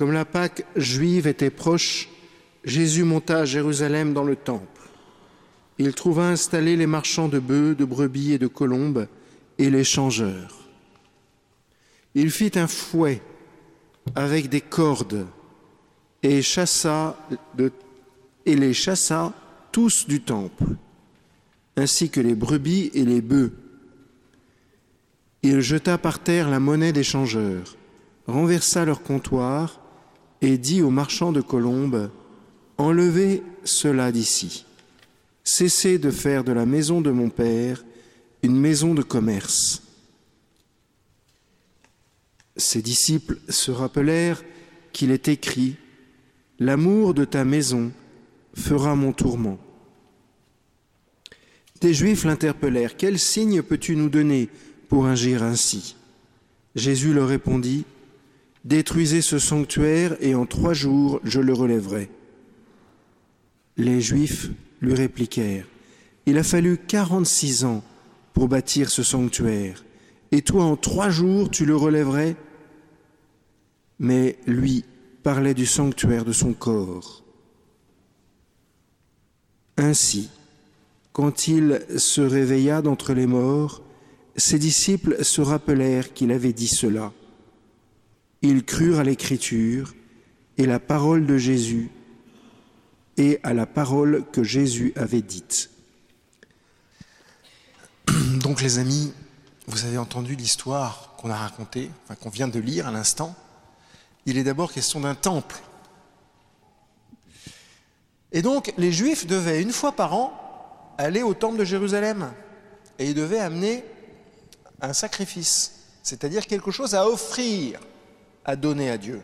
Comme la Pâque juive était proche, Jésus monta à Jérusalem dans le temple. Il trouva installés les marchands de bœufs, de brebis et de colombes et les changeurs. Il fit un fouet avec des cordes et, chassa et les chassa tous du temple, ainsi que les brebis et les bœufs. Il jeta par terre la monnaie des changeurs, renversa leur comptoir et dit aux marchands de colombes, Enlevez cela d'ici. Cessez de faire de la maison de mon Père une maison de commerce. Ses disciples se rappelèrent qu'il est écrit, L'amour de ta maison fera mon tourment. Des Juifs l'interpellèrent, Quel signe peux-tu nous donner pour agir ainsi? Jésus leur répondit, Détruisez ce sanctuaire et en trois jours je le relèverai. Les Juifs lui répliquèrent, Il a fallu quarante-six ans pour bâtir ce sanctuaire, et toi en trois jours tu le relèverais? Mais lui parlait du sanctuaire de son corps. Ainsi, quand il se réveilla d'entre les morts, ses disciples se rappelèrent qu'il avait dit cela. Ils crurent à l'écriture et la parole de Jésus et à la parole que Jésus avait dite. Donc les amis, vous avez entendu l'histoire qu'on a racontée, enfin, qu'on vient de lire à l'instant. Il est d'abord question d'un temple. Et donc les Juifs devaient une fois par an aller au temple de Jérusalem et ils devaient amener un sacrifice, c'est-à-dire quelque chose à offrir, à donner à Dieu.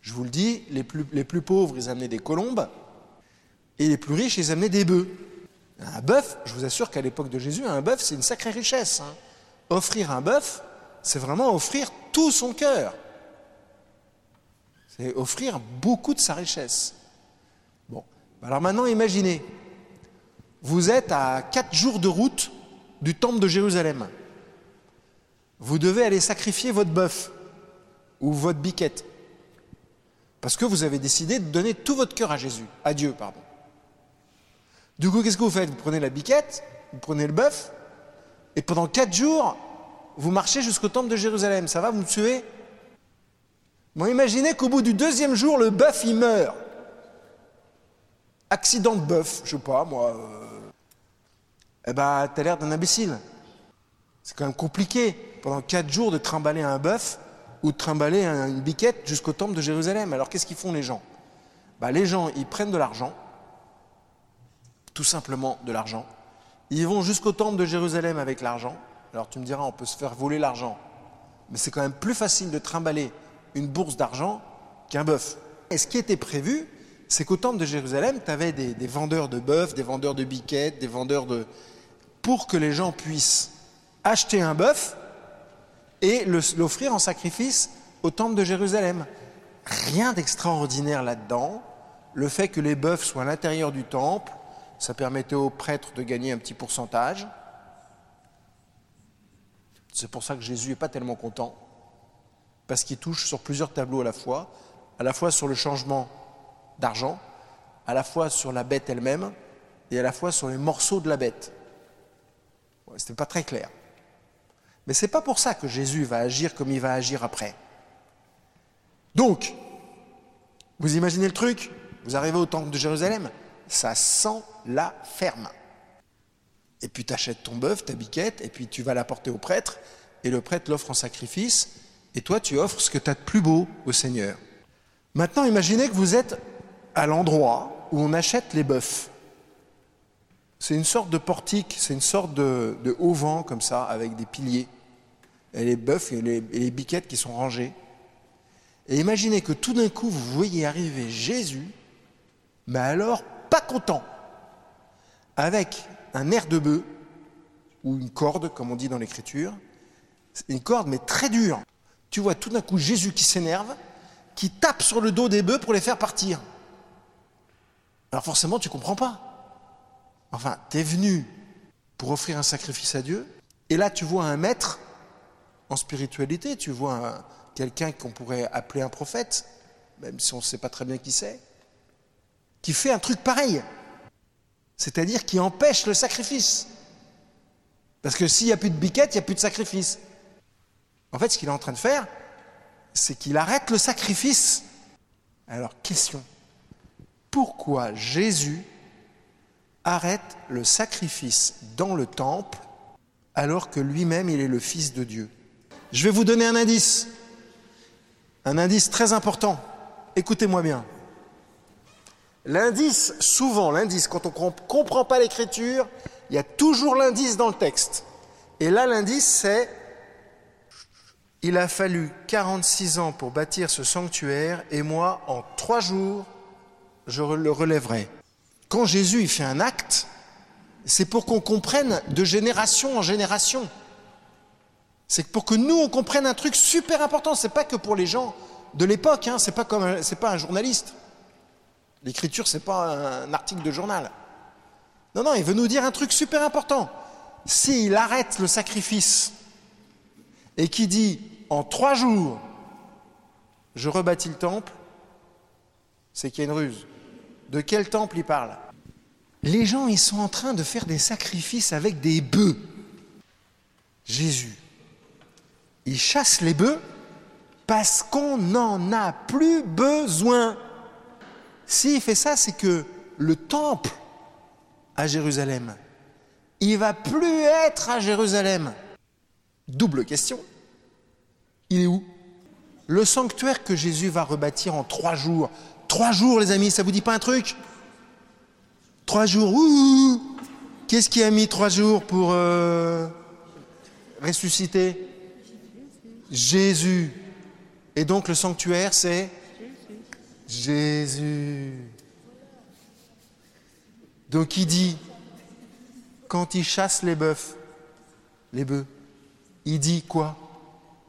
Je vous le dis, les plus, les plus pauvres, ils amenaient des colombes, et les plus riches, ils amenaient des bœufs. Un bœuf, je vous assure qu'à l'époque de Jésus, un bœuf, c'est une sacrée richesse. Hein. Offrir un bœuf, c'est vraiment offrir tout son cœur. C'est offrir beaucoup de sa richesse. Bon, alors maintenant, imaginez, vous êtes à quatre jours de route du temple de Jérusalem. Vous devez aller sacrifier votre bœuf ou votre biquette. Parce que vous avez décidé de donner tout votre cœur à Jésus, à Dieu, pardon. Du coup, qu'est-ce que vous faites? Vous prenez la biquette, vous prenez le bœuf, et pendant quatre jours, vous marchez jusqu'au temple de Jérusalem. Ça va, vous me tuez Bon, imaginez qu'au bout du deuxième jour, le bœuf, il meurt. Accident de bœuf, je sais pas, moi. Euh... Eh ben, t'as l'air d'un imbécile. C'est quand même compliqué, pendant quatre jours, de trimballer un bœuf ou de trimballer une biquette jusqu'au temple de Jérusalem. Alors qu'est-ce qu'ils font les gens? Bah, Les gens, ils prennent de l'argent, tout simplement de l'argent. Ils vont jusqu'au temple de Jérusalem avec l'argent. Alors tu me diras, on peut se faire voler l'argent. Mais c'est quand même plus facile de trimballer une bourse d'argent qu'un bœuf. Et ce qui était prévu, c'est qu'au temple de Jérusalem, tu avais des, des, vendeurs de bœuf, des vendeurs de biquettes, des vendeurs de... pour que les gens puissent acheter un bœuf et l'offrir en sacrifice au temple de Jérusalem. Rien d'extraordinaire là-dedans. Le fait que les bœufs soient à l'intérieur du temple, ça permettait aux prêtres de gagner un petit pourcentage. C'est pour ça que Jésus n'est pas tellement content, parce qu'il touche sur plusieurs tableaux à la fois, à la fois sur le changement d'argent, à la fois sur la bête elle-même, et à la fois sur les morceaux de la bête. C'était pas très clair. Mais ce n'est pas pour ça que Jésus va agir comme il va agir après. Donc, vous imaginez le truc? Vous arrivez au temple de Jérusalem, ça sent la ferme. Et puis tu achètes ton bœuf, ta biquette, et puis tu vas l'apporter au prêtre, et le prêtre l'offre en sacrifice, et toi tu offres ce que tu as de plus beau au Seigneur. Maintenant, imaginez que vous êtes à l'endroit où on achète les bœufs. C'est une sorte de portique, c'est une sorte de, haut vent comme ça, avec des piliers, et les bœufs et les, et les biquettes qui sont rangées. Et imaginez que tout d'un coup, vous voyez arriver Jésus, mais alors pas content, avec un air de bœuf, ou une corde, comme on dit dans l'écriture, une corde mais très dure. Tu vois tout d'un coup Jésus qui s'énerve, qui tape sur le dos des bœufs pour les faire partir. Alors forcément, tu comprends pas. Enfin, tu es venu pour offrir un sacrifice à Dieu, et là tu vois un maître en spiritualité, tu vois un, quelqu'un qu'on pourrait appeler un prophète, même si on ne sait pas très bien qui c'est, qui fait un truc pareil, c'est-à-dire qui empêche le sacrifice. Parce que s'il n'y a plus de biquette, il n'y a plus de sacrifice. En fait, ce qu'il est en train de faire, c'est qu'il arrête le sacrifice. Alors, question. Pourquoi Jésus arrête le sacrifice dans le temple alors que lui-même, il est le Fils de Dieu Je vais vous donner un indice. Un indice très important. Écoutez-moi bien. L'indice, souvent, l'indice, quand on ne comprend pas l'écriture, il y a toujours l'indice dans le texte. Et là, l'indice, c'est il a fallu 46 ans pour bâtir ce sanctuaire et moi, en trois jours, je le relèverai. Quand Jésus il fait un acte, c'est pour qu'on comprenne de génération en génération. C'est pour que nous, on comprenne un truc super important. C'est pas que pour les gens de l'époque, hein. c'est pas pas un journaliste. L'écriture, c'est pas un article de journal. Non, non, il veut nous dire un truc super important. S'il arrête le sacrifice et qui dit en trois jours, je rebâtis le temple, c'est qu'il y a une ruse. De quel temple il parle? Les gens, ils sont en train de faire des sacrifices avec des bœufs. Jésus, il chasse les bœufs parce qu'on n'en a plus besoin. S'il fait ça, c'est que le temple à Jérusalem, il va plus être à Jérusalem. Double question. Il est où? Le sanctuaire que Jésus va rebâtir en trois jours. Trois jours, les amis, ça vous dit pas un truc? Trois jours. Ouh Qu'est-ce qui a mis trois jours pour euh, ressusciter? Jésus. Et donc le sanctuaire, c'est Jésus. Donc il dit, quand il chasse les bœufs, les bœufs, il dit quoi?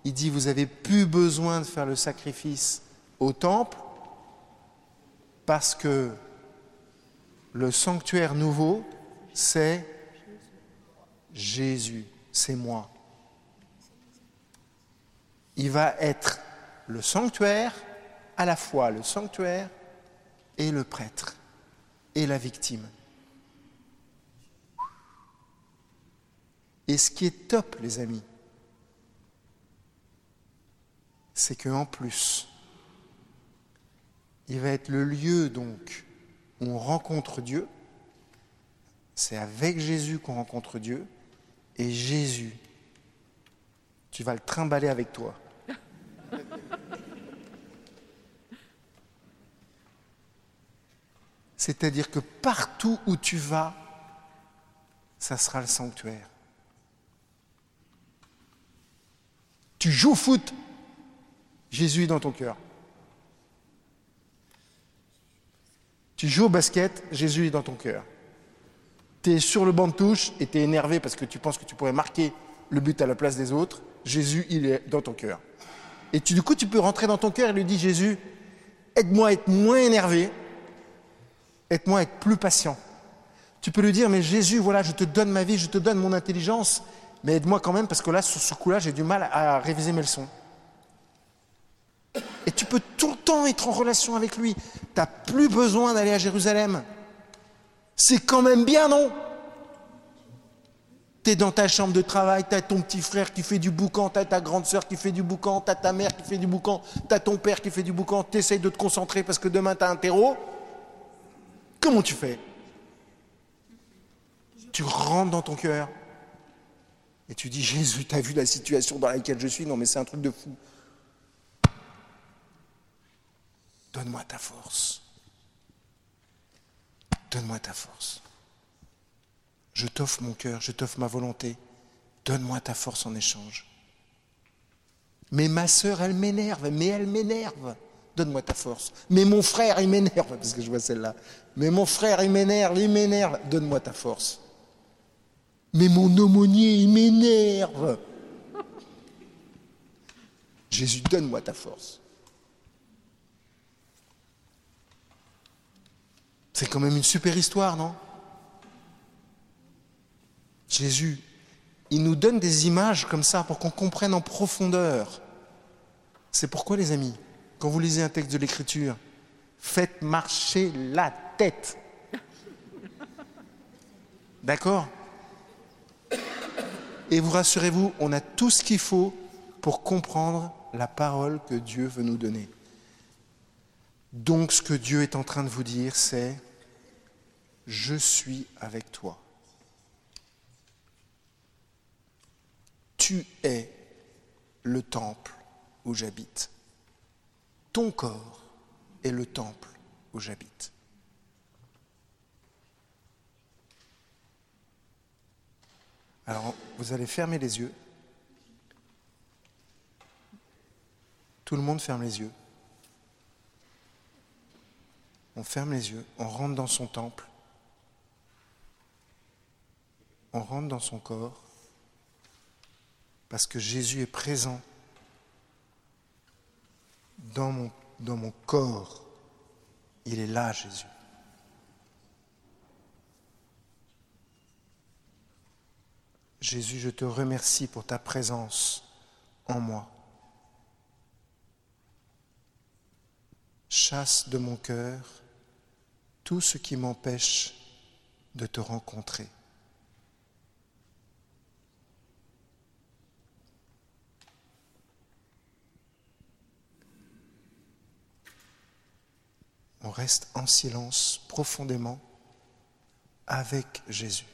Il dit, vous avez plus besoin de faire le sacrifice au temple parce que le sanctuaire nouveau, c'est Jésus, c'est moi. Il va être le sanctuaire, à la fois le sanctuaire et le prêtre et la victime. Et ce qui est top, les amis, c'est qu'en plus, il va être le lieu donc où on rencontre Dieu. C'est avec Jésus qu'on rencontre Dieu. Et Jésus, tu vas le trimballer avec toi. C'est-à-dire que partout où tu vas, ça sera le sanctuaire. Tu joues au foot, Jésus est dans ton cœur. Tu joues au basket, Jésus est dans ton cœur. Tu es sur le banc de touche et tu es énervé parce que tu penses que tu pourrais marquer le but à la place des autres. Jésus, il est dans ton cœur. Et tu, du coup, tu peux rentrer dans ton cœur et lui dire Jésus, aide-moi à être moins énervé, aide-moi à être plus patient. Tu peux lui dire Mais Jésus, voilà, je te donne ma vie, je te donne mon intelligence, mais aide-moi quand même parce que là, sur ce coup-là, j'ai du mal à réviser mes leçons. Et tu peux tout le temps être en relation avec lui. Tu n'as plus besoin d'aller à Jérusalem. C'est quand même bien, non? Tu es dans ta chambre de travail, tu ton petit frère qui fait du boucan, tu ta grande sœur qui fait du boucan, tu ta mère qui fait du boucan, tu ton père qui fait du boucan, tu de te concentrer parce que demain tu as un terreau. Comment tu fais? Tu rentres dans ton cœur et tu dis Jésus, tu as vu la situation dans laquelle je suis Non, mais c'est un truc de fou. Donne-moi ta force. Donne-moi ta force. Je t'offre mon cœur, je t'offre ma volonté. Donne-moi ta force en échange. Mais ma sœur, elle m'énerve, mais elle m'énerve. Donne-moi ta force. Mais mon frère, il m'énerve, parce que je vois celle-là. Mais mon frère, il m'énerve, il m'énerve. Donne-moi ta force. Mais mon aumônier, il m'énerve. Jésus, donne-moi ta force. C'est quand même une super histoire, non? Jésus, il nous donne des images comme ça pour qu'on comprenne en profondeur C'est pourquoi, les amis, quand vous lisez un texte de l'Écriture, faites marcher la tête. D'accord? Et vous rassurez-vous, on a tout ce qu'il faut pour comprendre la parole que Dieu veut nous donner. Donc ce que Dieu est en train de vous dire, c'est je suis avec toi. Tu es le temple où j'habite. Ton corps est le temple où j'habite. Alors, vous allez fermer les yeux. Tout le monde ferme les yeux. On ferme les yeux, on rentre dans son temple, on rentre dans son corps, parce que Jésus est présent dans mon, dans mon corps. Il est là, Jésus. Jésus, je te remercie pour ta présence en moi. Chasse de mon cœur tout ce qui m'empêche de te rencontrer. On reste en silence profondément avec Jésus.